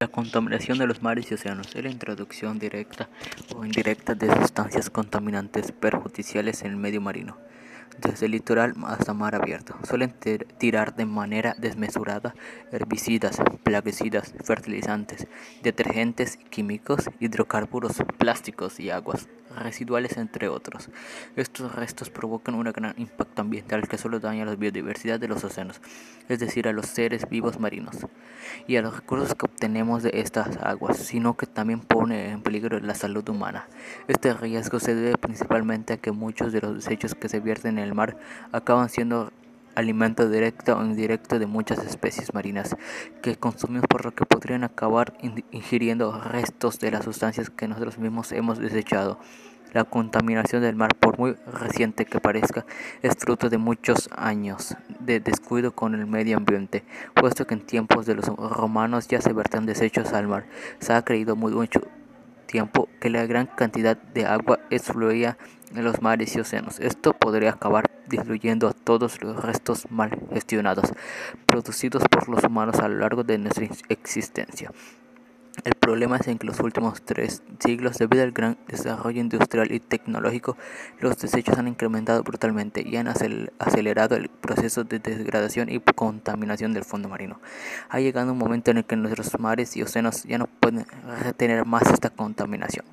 La contaminación de los mares y océanos es la introducción directa o indirecta de sustancias contaminantes perjudiciales en el medio marino, desde el litoral hasta mar abierto. Suelen tirar de manera desmesurada herbicidas, plaguicidas, fertilizantes, detergentes químicos, hidrocarburos, plásticos y aguas residuales, entre otros. Estos restos provocan un gran impacto ambiental que solo daña la biodiversidad de los océanos, es decir, a los seres vivos marinos, y a los recursos que obtenemos de estas aguas, sino que también pone en peligro la salud humana. Este riesgo se debe principalmente a que muchos de los desechos que se vierten en el mar acaban siendo alimento directo o indirecto de muchas especies marinas que consumimos por lo que podrían acabar ingiriendo restos de las sustancias que nosotros mismos hemos desechado. La contaminación del mar, por muy reciente que parezca, es fruto de muchos años de descuido con el medio ambiente, puesto que en tiempos de los romanos ya se vertían desechos al mar. Se ha creído muy mucho tiempo que la gran cantidad de agua fluía en los mares y océanos. Esto podría acabar diluyendo a todos los restos mal gestionados producidos por los humanos a lo largo de nuestra existencia. El problema es en que los últimos tres siglos, debido al gran desarrollo industrial y tecnológico, los desechos han incrementado brutalmente y han acelerado el proceso de degradación y contaminación del fondo marino. Ha llegado un momento en el que nuestros mares y océanos ya no pueden retener más esta contaminación,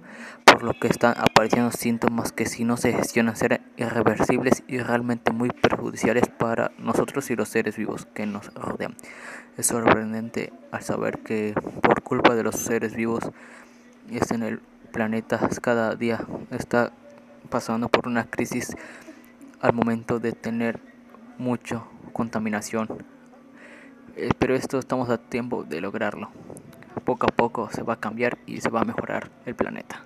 por lo que están apareciendo síntomas que si no se gestionan serán irreversibles y realmente muy perjudiciales para nosotros y los seres vivos que nos rodean. Es sorprendente al saber que culpa de los seres vivos en el planeta cada día está pasando por una crisis al momento de tener mucha contaminación. Eh, pero esto estamos a tiempo de lograrlo. Poco a poco se va a cambiar y se va a mejorar el planeta.